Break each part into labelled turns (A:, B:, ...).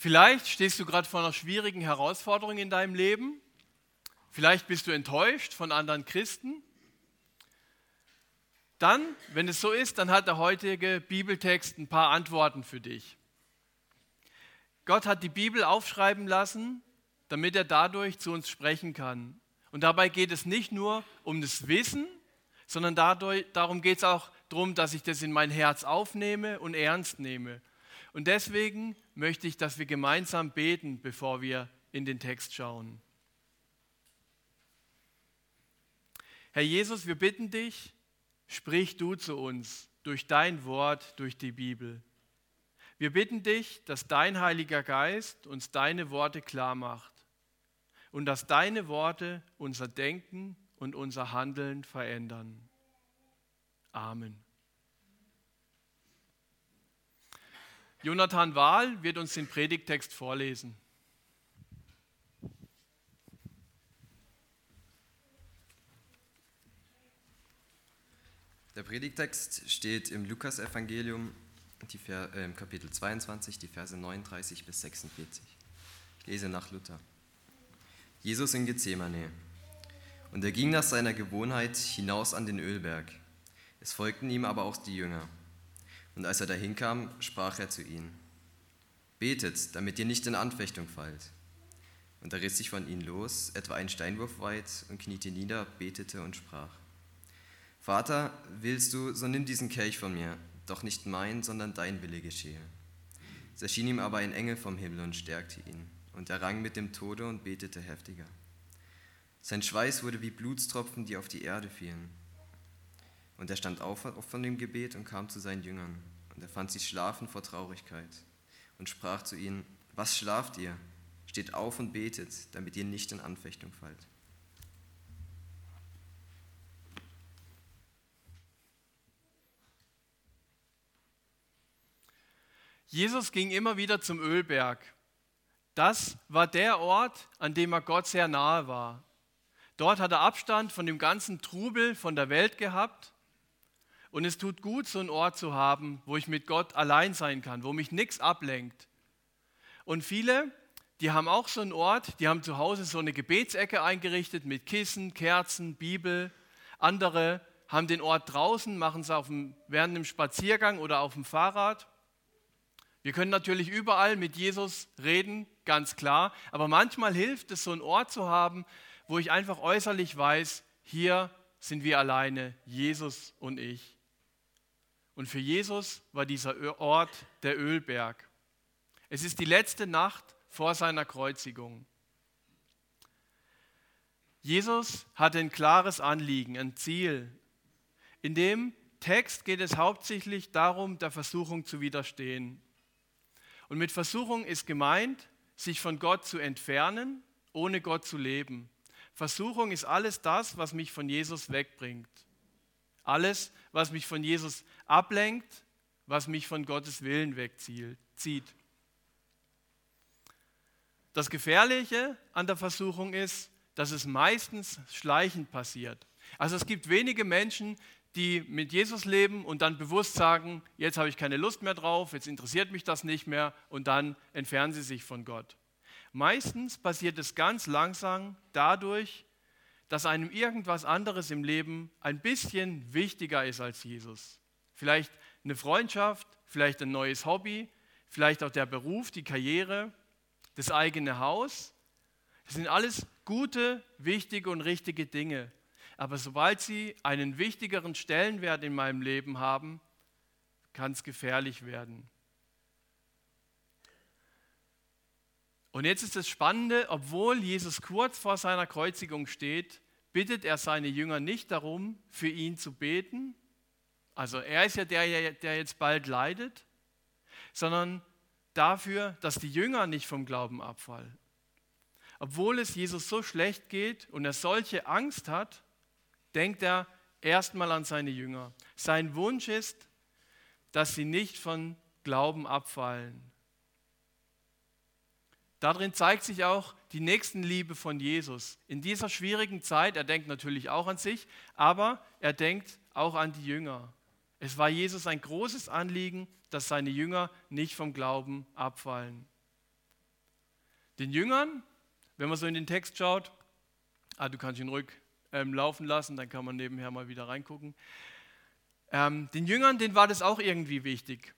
A: Vielleicht stehst du gerade vor einer schwierigen Herausforderung in deinem Leben. Vielleicht bist du enttäuscht von anderen Christen. Dann, wenn es so ist, dann hat der heutige Bibeltext ein paar Antworten für dich. Gott hat die Bibel aufschreiben lassen, damit er dadurch zu uns sprechen kann. Und dabei geht es nicht nur um das Wissen, sondern dadurch, darum geht es auch darum, dass ich das in mein Herz aufnehme und ernst nehme. Und deswegen möchte ich, dass wir gemeinsam beten, bevor wir in den Text schauen. Herr Jesus, wir bitten dich, sprich du zu uns durch dein Wort, durch die Bibel. Wir bitten dich, dass dein Heiliger Geist uns deine Worte klar macht und dass deine Worte unser Denken und unser Handeln verändern. Amen. Jonathan Wahl wird uns den Predigtext vorlesen.
B: Der Predigtext steht im Lukasevangelium, äh, Kapitel 22, die Verse 39 bis 46. Ich lese nach Luther. Jesus in Gethsemane. Und er ging nach seiner Gewohnheit hinaus an den Ölberg. Es folgten ihm aber auch die Jünger. Und als er dahin kam, sprach er zu ihnen, Betet, damit ihr nicht in Anfechtung fallt. Und er riss sich von ihnen los, etwa einen Steinwurf weit, und kniete nieder, betete und sprach, Vater, willst du, so nimm diesen Kelch von mir, doch nicht mein, sondern dein Wille geschehe. Es erschien ihm aber ein Engel vom Himmel und stärkte ihn, und er rang mit dem Tode und betete heftiger. Sein Schweiß wurde wie Blutstropfen, die auf die Erde fielen. Und er stand auf von dem Gebet und kam zu seinen Jüngern. Und er fand sie schlafen vor Traurigkeit und sprach zu ihnen, was schlaft ihr? Steht auf und betet, damit ihr nicht in Anfechtung fallt.
A: Jesus ging immer wieder zum Ölberg. Das war der Ort, an dem er Gott sehr nahe war. Dort hat er Abstand von dem ganzen Trubel von der Welt gehabt und es tut gut, so einen Ort zu haben, wo ich mit Gott allein sein kann, wo mich nichts ablenkt. Und viele, die haben auch so einen Ort, die haben zu Hause so eine Gebetsecke eingerichtet mit Kissen, Kerzen, Bibel. Andere haben den Ort draußen, machen es dem, während dem Spaziergang oder auf dem Fahrrad. Wir können natürlich überall mit Jesus reden, ganz klar, aber manchmal hilft es, so einen Ort zu haben, wo ich einfach äußerlich weiß, hier sind wir alleine, Jesus und ich. Und für Jesus war dieser Ort der Ölberg. Es ist die letzte Nacht vor seiner Kreuzigung. Jesus hatte ein klares Anliegen, ein Ziel. In dem Text geht es hauptsächlich darum, der Versuchung zu widerstehen. Und mit Versuchung ist gemeint, sich von Gott zu entfernen, ohne Gott zu leben. Versuchung ist alles das, was mich von Jesus wegbringt. Alles, was mich von Jesus ablenkt, was mich von Gottes Willen wegzieht. Das Gefährliche an der Versuchung ist, dass es meistens schleichend passiert. Also es gibt wenige Menschen, die mit Jesus leben und dann bewusst sagen, jetzt habe ich keine Lust mehr drauf, jetzt interessiert mich das nicht mehr und dann entfernen sie sich von Gott. Meistens passiert es ganz langsam dadurch, dass einem irgendwas anderes im Leben ein bisschen wichtiger ist als Jesus. Vielleicht eine Freundschaft, vielleicht ein neues Hobby, vielleicht auch der Beruf, die Karriere, das eigene Haus. Das sind alles gute, wichtige und richtige Dinge. Aber sobald sie einen wichtigeren Stellenwert in meinem Leben haben, kann es gefährlich werden. Und jetzt ist das Spannende, obwohl Jesus kurz vor seiner Kreuzigung steht, bittet er seine Jünger nicht darum, für ihn zu beten, also er ist ja der, der jetzt bald leidet, sondern dafür, dass die Jünger nicht vom Glauben abfallen. Obwohl es Jesus so schlecht geht und er solche Angst hat, denkt er erstmal an seine Jünger. Sein Wunsch ist, dass sie nicht von Glauben abfallen. Darin zeigt sich auch die Nächstenliebe von Jesus. In dieser schwierigen Zeit, er denkt natürlich auch an sich, aber er denkt auch an die Jünger. Es war Jesus ein großes Anliegen, dass seine Jünger nicht vom Glauben abfallen. Den Jüngern, wenn man so in den Text schaut, ah, du kannst ihn ruhig ähm, laufen lassen, dann kann man nebenher mal wieder reingucken. Ähm, den Jüngern, denen war das auch irgendwie wichtig.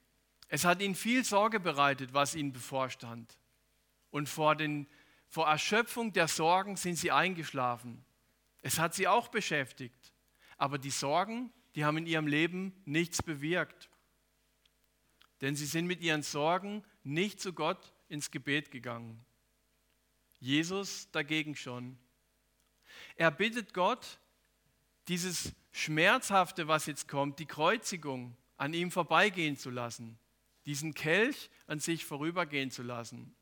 A: Es hat ihnen viel Sorge bereitet, was ihnen bevorstand. Und vor, den, vor Erschöpfung der Sorgen sind sie eingeschlafen. Es hat sie auch beschäftigt. Aber die Sorgen, die haben in ihrem Leben nichts bewirkt. Denn sie sind mit ihren Sorgen nicht zu Gott ins Gebet gegangen. Jesus dagegen schon. Er bittet Gott, dieses Schmerzhafte, was jetzt kommt, die Kreuzigung, an ihm vorbeigehen zu lassen, diesen Kelch an sich vorübergehen zu lassen.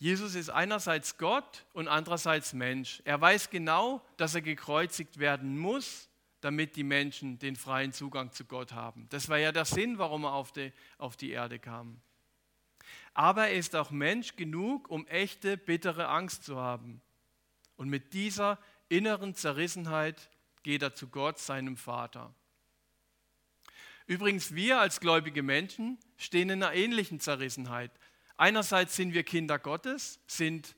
A: Jesus ist einerseits Gott und andererseits Mensch. Er weiß genau, dass er gekreuzigt werden muss, damit die Menschen den freien Zugang zu Gott haben. Das war ja der Sinn, warum er auf die, auf die Erde kam. Aber er ist auch Mensch genug, um echte, bittere Angst zu haben. Und mit dieser inneren Zerrissenheit geht er zu Gott, seinem Vater. Übrigens, wir als gläubige Menschen stehen in einer ähnlichen Zerrissenheit. Einerseits sind wir Kinder Gottes, sind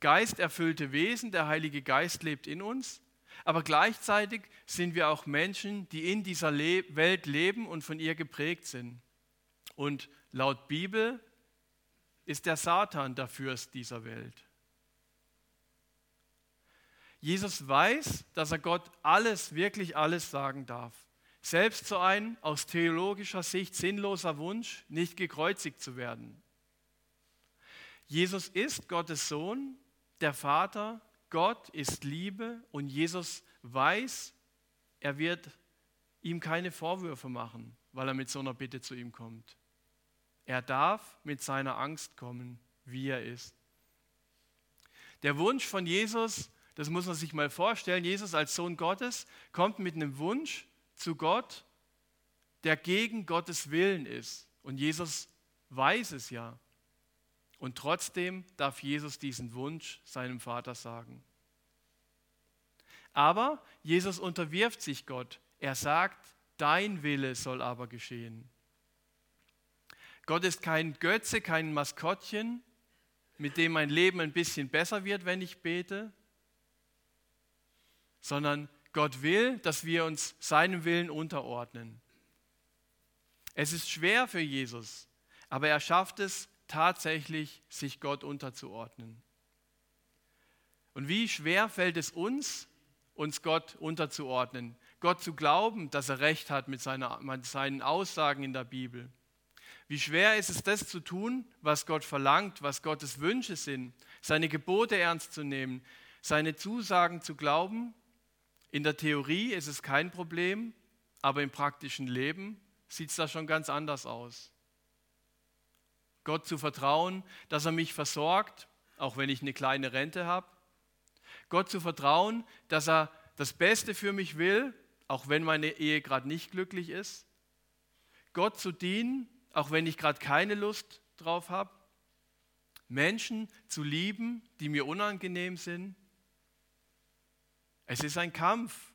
A: geisterfüllte Wesen, der Heilige Geist lebt in uns, aber gleichzeitig sind wir auch Menschen, die in dieser Le Welt leben und von ihr geprägt sind. Und laut Bibel ist der Satan der Fürst dieser Welt. Jesus weiß, dass er Gott alles, wirklich alles sagen darf. Selbst so ein aus theologischer Sicht sinnloser Wunsch, nicht gekreuzigt zu werden. Jesus ist Gottes Sohn, der Vater, Gott ist Liebe und Jesus weiß, er wird ihm keine Vorwürfe machen, weil er mit so einer Bitte zu ihm kommt. Er darf mit seiner Angst kommen, wie er ist. Der Wunsch von Jesus das muss man sich mal vorstellen. Jesus als Sohn Gottes kommt mit einem Wunsch zu Gott, der gegen Gottes Willen ist. Und Jesus weiß es ja. Und trotzdem darf Jesus diesen Wunsch seinem Vater sagen. Aber Jesus unterwirft sich Gott. Er sagt, dein Wille soll aber geschehen. Gott ist kein Götze, kein Maskottchen, mit dem mein Leben ein bisschen besser wird, wenn ich bete, sondern Gott will, dass wir uns seinem Willen unterordnen. Es ist schwer für Jesus, aber er schafft es tatsächlich, sich Gott unterzuordnen. Und wie schwer fällt es uns, uns Gott unterzuordnen, Gott zu glauben, dass er recht hat mit, seiner, mit seinen Aussagen in der Bibel. Wie schwer ist es, das zu tun, was Gott verlangt, was Gottes Wünsche sind, seine Gebote ernst zu nehmen, seine Zusagen zu glauben in der Theorie ist es kein Problem, aber im praktischen Leben sieht es da schon ganz anders aus. Gott zu vertrauen, dass er mich versorgt, auch wenn ich eine kleine Rente habe. Gott zu vertrauen, dass er das Beste für mich will, auch wenn meine Ehe gerade nicht glücklich ist. Gott zu dienen, auch wenn ich gerade keine Lust drauf habe. Menschen zu lieben, die mir unangenehm sind. Es ist ein Kampf,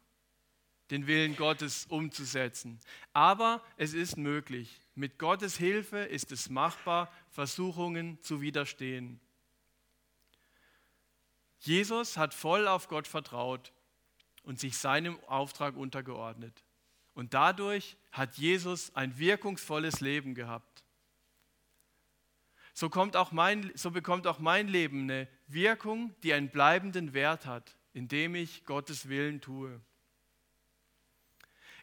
A: den Willen Gottes umzusetzen. Aber es ist möglich. Mit Gottes Hilfe ist es machbar, Versuchungen zu widerstehen. Jesus hat voll auf Gott vertraut und sich seinem Auftrag untergeordnet. Und dadurch hat Jesus ein wirkungsvolles Leben gehabt. So, kommt auch mein, so bekommt auch mein Leben eine Wirkung, die einen bleibenden Wert hat indem ich Gottes Willen tue.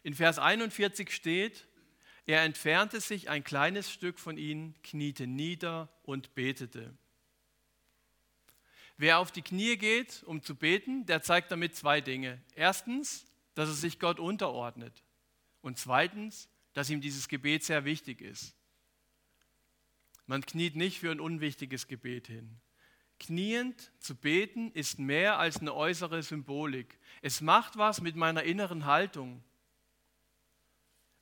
A: In Vers 41 steht, er entfernte sich ein kleines Stück von ihnen, kniete nieder und betete. Wer auf die Knie geht, um zu beten, der zeigt damit zwei Dinge. Erstens, dass er sich Gott unterordnet. Und zweitens, dass ihm dieses Gebet sehr wichtig ist. Man kniet nicht für ein unwichtiges Gebet hin. Kniend zu beten ist mehr als eine äußere Symbolik. Es macht was mit meiner inneren Haltung.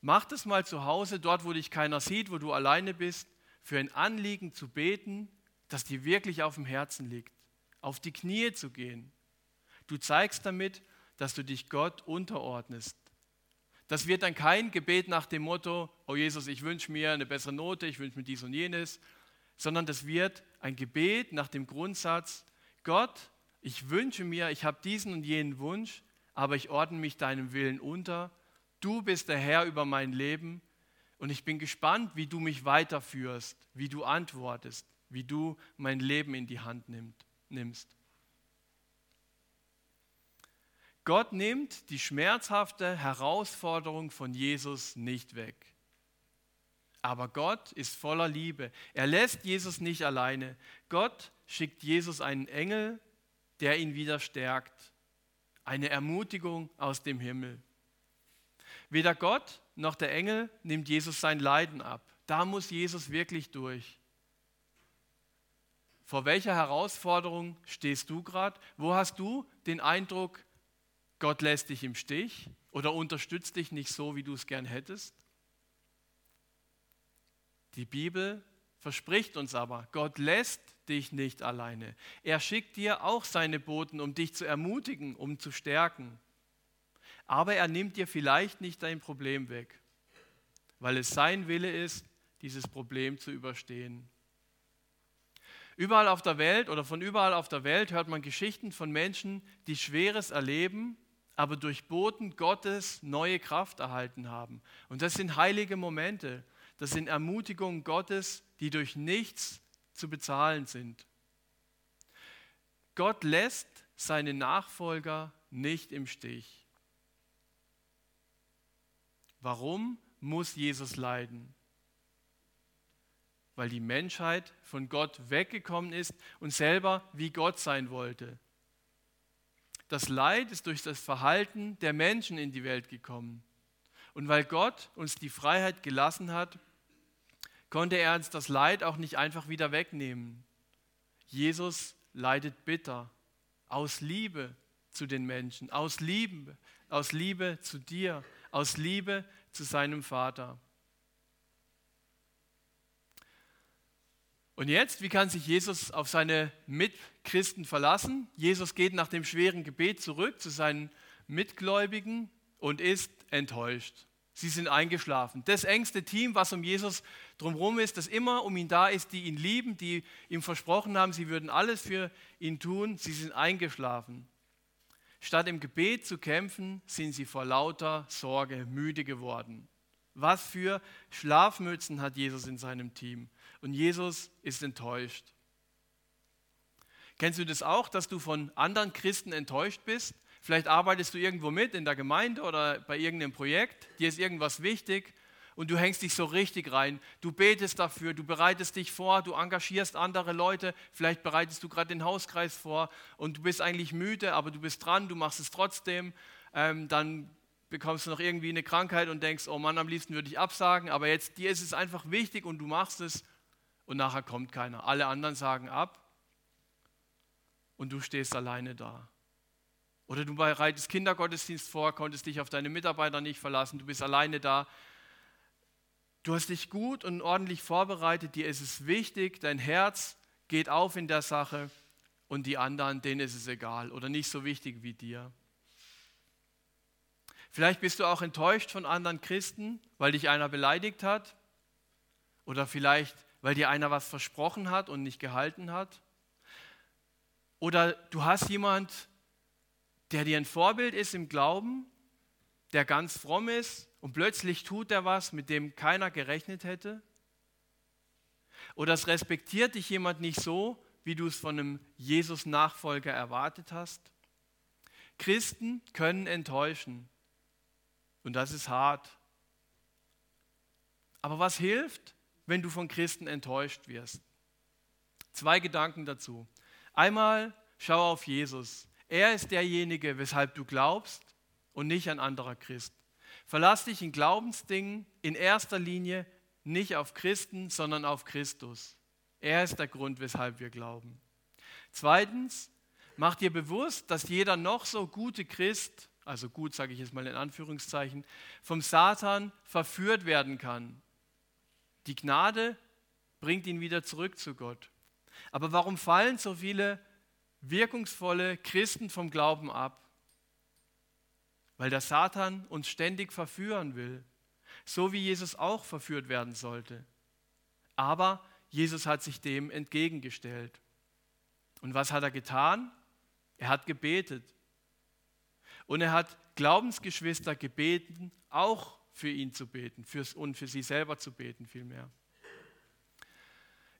A: Mach es mal zu Hause, dort, wo dich keiner sieht, wo du alleine bist, für ein Anliegen zu beten, das dir wirklich auf dem Herzen liegt. Auf die Knie zu gehen. Du zeigst damit, dass du dich Gott unterordnest. Das wird dann kein Gebet nach dem Motto, oh Jesus, ich wünsche mir eine bessere Note, ich wünsche mir dies und jenes, sondern das wird ein Gebet nach dem Grundsatz, Gott, ich wünsche mir, ich habe diesen und jenen Wunsch, aber ich ordne mich deinem Willen unter. Du bist der Herr über mein Leben und ich bin gespannt, wie du mich weiterführst, wie du antwortest, wie du mein Leben in die Hand nimmst. Gott nimmt die schmerzhafte Herausforderung von Jesus nicht weg. Aber Gott ist voller Liebe. Er lässt Jesus nicht alleine. Gott schickt Jesus einen Engel, der ihn wieder stärkt. Eine Ermutigung aus dem Himmel. Weder Gott noch der Engel nimmt Jesus sein Leiden ab. Da muss Jesus wirklich durch. Vor welcher Herausforderung stehst du gerade? Wo hast du den Eindruck, Gott lässt dich im Stich oder unterstützt dich nicht so, wie du es gern hättest. Die Bibel verspricht uns aber, Gott lässt dich nicht alleine. Er schickt dir auch seine Boten, um dich zu ermutigen, um zu stärken. Aber er nimmt dir vielleicht nicht dein Problem weg, weil es sein Wille ist, dieses Problem zu überstehen. Überall auf der Welt oder von überall auf der Welt hört man Geschichten von Menschen, die Schweres erleben aber durch Boten Gottes neue Kraft erhalten haben. Und das sind heilige Momente, das sind Ermutigungen Gottes, die durch nichts zu bezahlen sind. Gott lässt seine Nachfolger nicht im Stich. Warum muss Jesus leiden? Weil die Menschheit von Gott weggekommen ist und selber wie Gott sein wollte. Das Leid ist durch das Verhalten der Menschen in die Welt gekommen. Und weil Gott uns die Freiheit gelassen hat, konnte er uns das Leid auch nicht einfach wieder wegnehmen. Jesus leidet bitter aus Liebe zu den Menschen, aus Liebe, aus Liebe zu dir, aus Liebe zu seinem Vater. Und jetzt, wie kann sich Jesus auf seine Mitchristen verlassen? Jesus geht nach dem schweren Gebet zurück zu seinen Mitgläubigen und ist enttäuscht. Sie sind eingeschlafen. Das engste Team, was um Jesus drumherum ist, das immer um ihn da ist, die ihn lieben, die ihm versprochen haben, sie würden alles für ihn tun, sie sind eingeschlafen. Statt im Gebet zu kämpfen, sind sie vor lauter Sorge müde geworden. Was für Schlafmützen hat Jesus in seinem Team? Und Jesus ist enttäuscht. Kennst du das auch, dass du von anderen Christen enttäuscht bist? Vielleicht arbeitest du irgendwo mit in der Gemeinde oder bei irgendeinem Projekt, dir ist irgendwas wichtig und du hängst dich so richtig rein. Du betest dafür, du bereitest dich vor, du engagierst andere Leute, vielleicht bereitest du gerade den Hauskreis vor und du bist eigentlich müde, aber du bist dran, du machst es trotzdem. Ähm, dann bekommst du noch irgendwie eine Krankheit und denkst, oh Mann, am liebsten würde ich absagen, aber jetzt dir ist es einfach wichtig und du machst es und nachher kommt keiner. Alle anderen sagen ab und du stehst alleine da. Oder du bereitest Kindergottesdienst vor, konntest dich auf deine Mitarbeiter nicht verlassen, du bist alleine da. Du hast dich gut und ordentlich vorbereitet, dir ist es wichtig, dein Herz geht auf in der Sache und die anderen, denen ist es egal oder nicht so wichtig wie dir. Vielleicht bist du auch enttäuscht von anderen Christen, weil dich einer beleidigt hat. Oder vielleicht, weil dir einer was versprochen hat und nicht gehalten hat. Oder du hast jemand, der dir ein Vorbild ist im Glauben, der ganz fromm ist und plötzlich tut er was, mit dem keiner gerechnet hätte. Oder es respektiert dich jemand nicht so, wie du es von einem Jesus-Nachfolger erwartet hast. Christen können enttäuschen. Und das ist hart. Aber was hilft, wenn du von Christen enttäuscht wirst? Zwei Gedanken dazu. Einmal schau auf Jesus. Er ist derjenige, weshalb du glaubst und nicht ein anderer Christ. Verlass dich in Glaubensdingen in erster Linie nicht auf Christen, sondern auf Christus. Er ist der Grund, weshalb wir glauben. Zweitens, mach dir bewusst, dass jeder noch so gute Christ also gut sage ich jetzt mal in Anführungszeichen, vom Satan verführt werden kann. Die Gnade bringt ihn wieder zurück zu Gott. Aber warum fallen so viele wirkungsvolle Christen vom Glauben ab? Weil der Satan uns ständig verführen will, so wie Jesus auch verführt werden sollte. Aber Jesus hat sich dem entgegengestellt. Und was hat er getan? Er hat gebetet. Und er hat Glaubensgeschwister gebeten, auch für ihn zu beten fürs, und für sie selber zu beten vielmehr.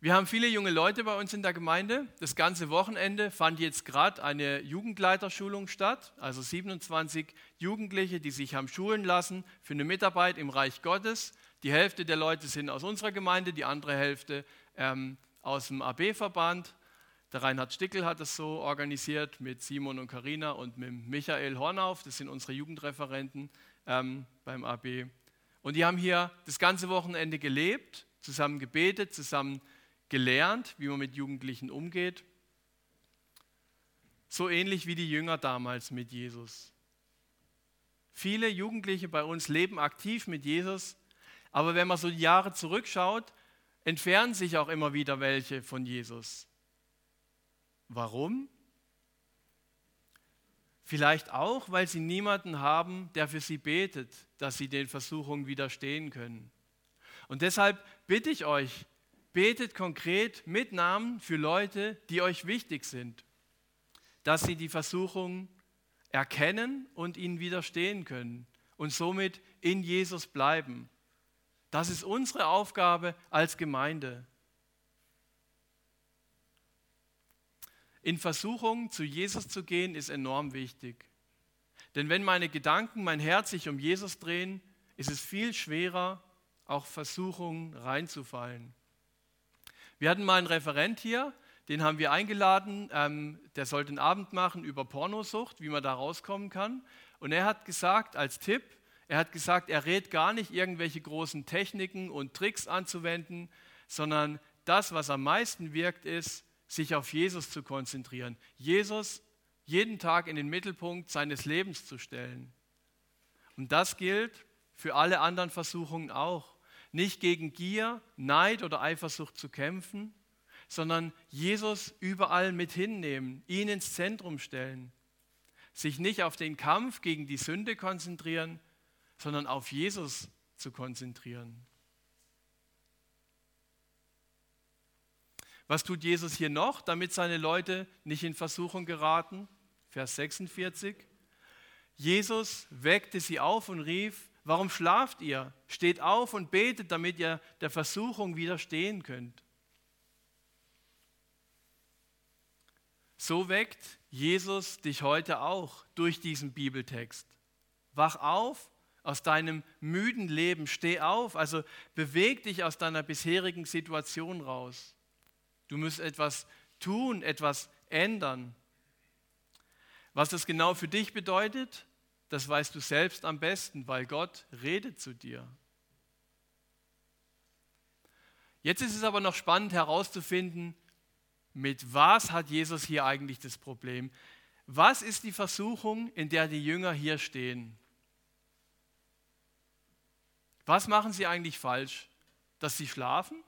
A: Wir haben viele junge Leute bei uns in der Gemeinde. Das ganze Wochenende fand jetzt gerade eine Jugendleiterschulung statt, also 27 Jugendliche, die sich haben schulen lassen für eine Mitarbeit im Reich Gottes. Die Hälfte der Leute sind aus unserer Gemeinde, die andere Hälfte ähm, aus dem AB-Verband. Der Reinhard Stickel hat das so organisiert mit Simon und Karina und mit Michael Hornauf, das sind unsere Jugendreferenten ähm, beim AB. Und die haben hier das ganze Wochenende gelebt, zusammen gebetet, zusammen gelernt, wie man mit Jugendlichen umgeht. So ähnlich wie die Jünger damals mit Jesus. Viele Jugendliche bei uns leben aktiv mit Jesus, aber wenn man so die Jahre zurückschaut, entfernen sich auch immer wieder welche von Jesus. Warum? Vielleicht auch, weil sie niemanden haben, der für sie betet, dass sie den Versuchungen widerstehen können. Und deshalb bitte ich euch, Betet konkret mit Namen für Leute, die euch wichtig sind, dass sie die Versuchung erkennen und ihnen widerstehen können und somit in Jesus bleiben. Das ist unsere Aufgabe als Gemeinde. In Versuchung zu Jesus zu gehen, ist enorm wichtig. Denn wenn meine Gedanken, mein Herz sich um Jesus drehen, ist es viel schwerer, auch Versuchungen reinzufallen. Wir hatten mal einen Referent hier, den haben wir eingeladen, ähm, der sollte einen Abend machen über Pornosucht, wie man da rauskommen kann. Und er hat gesagt, als Tipp, er hat gesagt, er rät gar nicht, irgendwelche großen Techniken und Tricks anzuwenden, sondern das, was am meisten wirkt, ist, sich auf Jesus zu konzentrieren. Jesus jeden Tag in den Mittelpunkt seines Lebens zu stellen. Und das gilt für alle anderen Versuchungen auch nicht gegen Gier, Neid oder Eifersucht zu kämpfen, sondern Jesus überall mit hinnehmen, ihn ins Zentrum stellen, sich nicht auf den Kampf gegen die Sünde konzentrieren, sondern auf Jesus zu konzentrieren. Was tut Jesus hier noch, damit seine Leute nicht in Versuchung geraten? Vers 46. Jesus weckte sie auf und rief, Warum schlaft ihr? Steht auf und betet, damit ihr der Versuchung widerstehen könnt. So weckt Jesus dich heute auch durch diesen Bibeltext. Wach auf aus deinem müden Leben, steh auf, also beweg dich aus deiner bisherigen Situation raus. Du musst etwas tun, etwas ändern. Was das genau für dich bedeutet, das weißt du selbst am besten, weil Gott redet zu dir. Jetzt ist es aber noch spannend herauszufinden, mit was hat Jesus hier eigentlich das Problem? Was ist die Versuchung, in der die Jünger hier stehen? Was machen sie eigentlich falsch? Dass sie schlafen?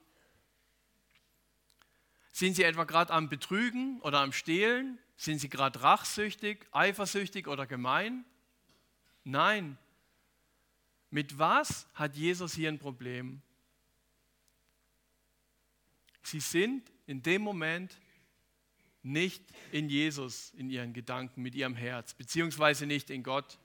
A: Sind sie etwa gerade am Betrügen oder am Stehlen? Sind sie gerade rachsüchtig, eifersüchtig oder gemein? Nein. Mit was hat Jesus hier ein Problem? Sie sind in dem Moment nicht in Jesus, in ihren Gedanken, mit ihrem Herz, beziehungsweise nicht in Gott.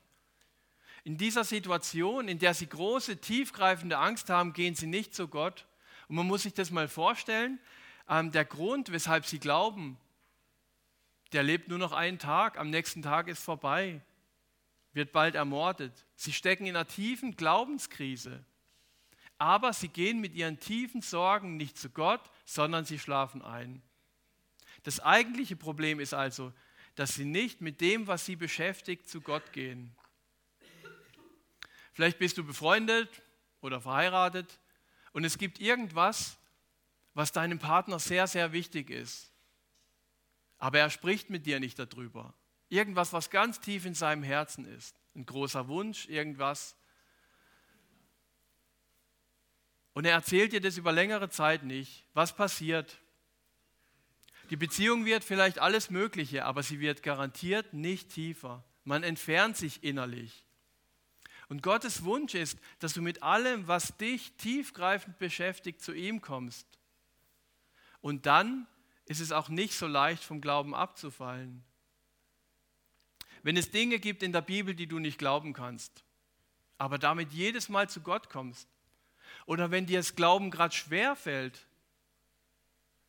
A: In dieser Situation, in der sie große, tiefgreifende Angst haben, gehen sie nicht zu Gott. Und man muss sich das mal vorstellen, ähm, der Grund, weshalb sie glauben, der lebt nur noch einen Tag, am nächsten Tag ist vorbei wird bald ermordet. Sie stecken in einer tiefen Glaubenskrise. Aber sie gehen mit ihren tiefen Sorgen nicht zu Gott, sondern sie schlafen ein. Das eigentliche Problem ist also, dass sie nicht mit dem, was sie beschäftigt, zu Gott gehen. Vielleicht bist du befreundet oder verheiratet und es gibt irgendwas, was deinem Partner sehr, sehr wichtig ist. Aber er spricht mit dir nicht darüber. Irgendwas, was ganz tief in seinem Herzen ist. Ein großer Wunsch, irgendwas. Und er erzählt dir das über längere Zeit nicht. Was passiert? Die Beziehung wird vielleicht alles Mögliche, aber sie wird garantiert nicht tiefer. Man entfernt sich innerlich. Und Gottes Wunsch ist, dass du mit allem, was dich tiefgreifend beschäftigt, zu ihm kommst. Und dann ist es auch nicht so leicht, vom Glauben abzufallen. Wenn es Dinge gibt in der Bibel, die du nicht glauben kannst, aber damit jedes Mal zu Gott kommst, oder wenn dir das Glauben gerade schwer fällt,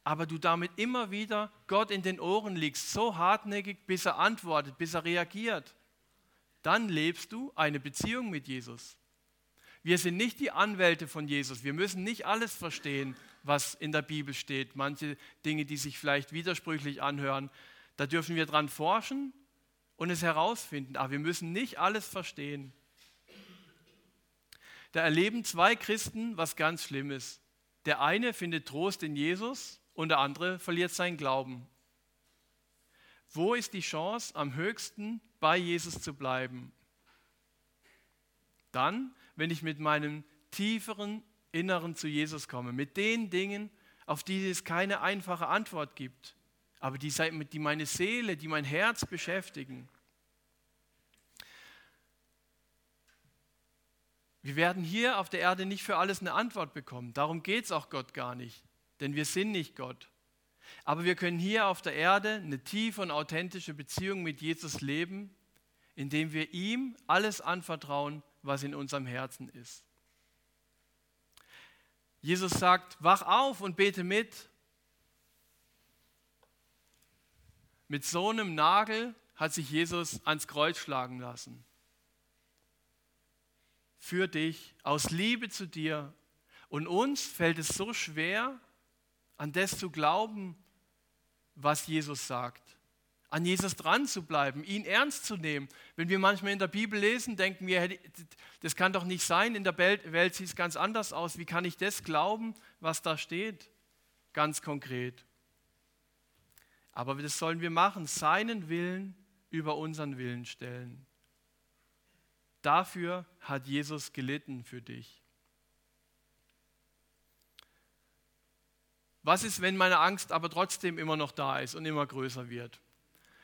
A: aber du damit immer wieder Gott in den Ohren liegst, so hartnäckig, bis er antwortet, bis er reagiert, dann lebst du eine Beziehung mit Jesus. Wir sind nicht die Anwälte von Jesus. Wir müssen nicht alles verstehen, was in der Bibel steht. Manche Dinge, die sich vielleicht widersprüchlich anhören, da dürfen wir dran forschen und es herausfinden. Aber wir müssen nicht alles verstehen. Da erleben zwei Christen was ganz Schlimmes. Der eine findet Trost in Jesus und der andere verliert seinen Glauben. Wo ist die Chance, am höchsten bei Jesus zu bleiben? Dann, wenn ich mit meinem tieferen Inneren zu Jesus komme, mit den Dingen, auf die es keine einfache Antwort gibt, aber die, die meine Seele, die mein Herz beschäftigen. Wir werden hier auf der Erde nicht für alles eine Antwort bekommen. Darum geht es auch Gott gar nicht, denn wir sind nicht Gott. Aber wir können hier auf der Erde eine tiefe und authentische Beziehung mit Jesus leben, indem wir ihm alles anvertrauen, was in unserem Herzen ist. Jesus sagt, wach auf und bete mit. Mit so einem Nagel hat sich Jesus ans Kreuz schlagen lassen für dich, aus Liebe zu dir. Und uns fällt es so schwer, an das zu glauben, was Jesus sagt. An Jesus dran zu bleiben, ihn ernst zu nehmen. Wenn wir manchmal in der Bibel lesen, denken wir, das kann doch nicht sein, in der Welt sieht es ganz anders aus. Wie kann ich das glauben, was da steht? Ganz konkret. Aber das sollen wir machen, seinen Willen über unseren Willen stellen. Dafür hat Jesus gelitten für dich. Was ist, wenn meine Angst aber trotzdem immer noch da ist und immer größer wird?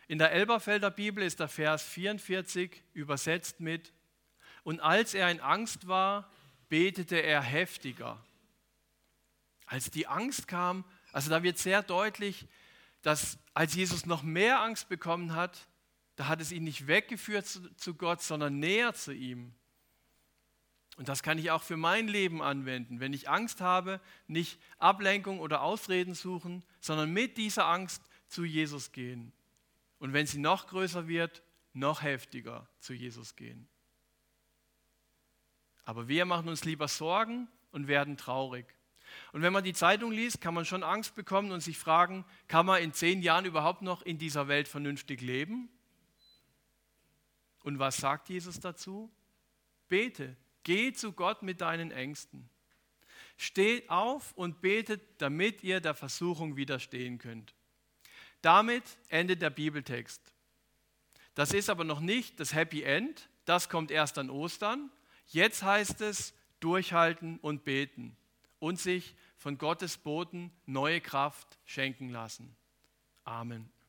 A: In der Elberfelder Bibel ist der Vers 44 übersetzt mit, und als er in Angst war, betete er heftiger. Als die Angst kam, also da wird sehr deutlich, dass als Jesus noch mehr Angst bekommen hat, da hat es ihn nicht weggeführt zu, zu Gott, sondern näher zu ihm. Und das kann ich auch für mein Leben anwenden. Wenn ich Angst habe, nicht Ablenkung oder Ausreden suchen, sondern mit dieser Angst zu Jesus gehen. Und wenn sie noch größer wird, noch heftiger zu Jesus gehen. Aber wir machen uns lieber Sorgen und werden traurig. Und wenn man die Zeitung liest, kann man schon Angst bekommen und sich fragen, kann man in zehn Jahren überhaupt noch in dieser Welt vernünftig leben? Und was sagt Jesus dazu? Bete, geh zu Gott mit deinen Ängsten. Steht auf und betet, damit ihr der Versuchung widerstehen könnt. Damit endet der Bibeltext. Das ist aber noch nicht das Happy End, das kommt erst an Ostern. Jetzt heißt es durchhalten und beten und sich von Gottes Boten neue Kraft schenken lassen. Amen.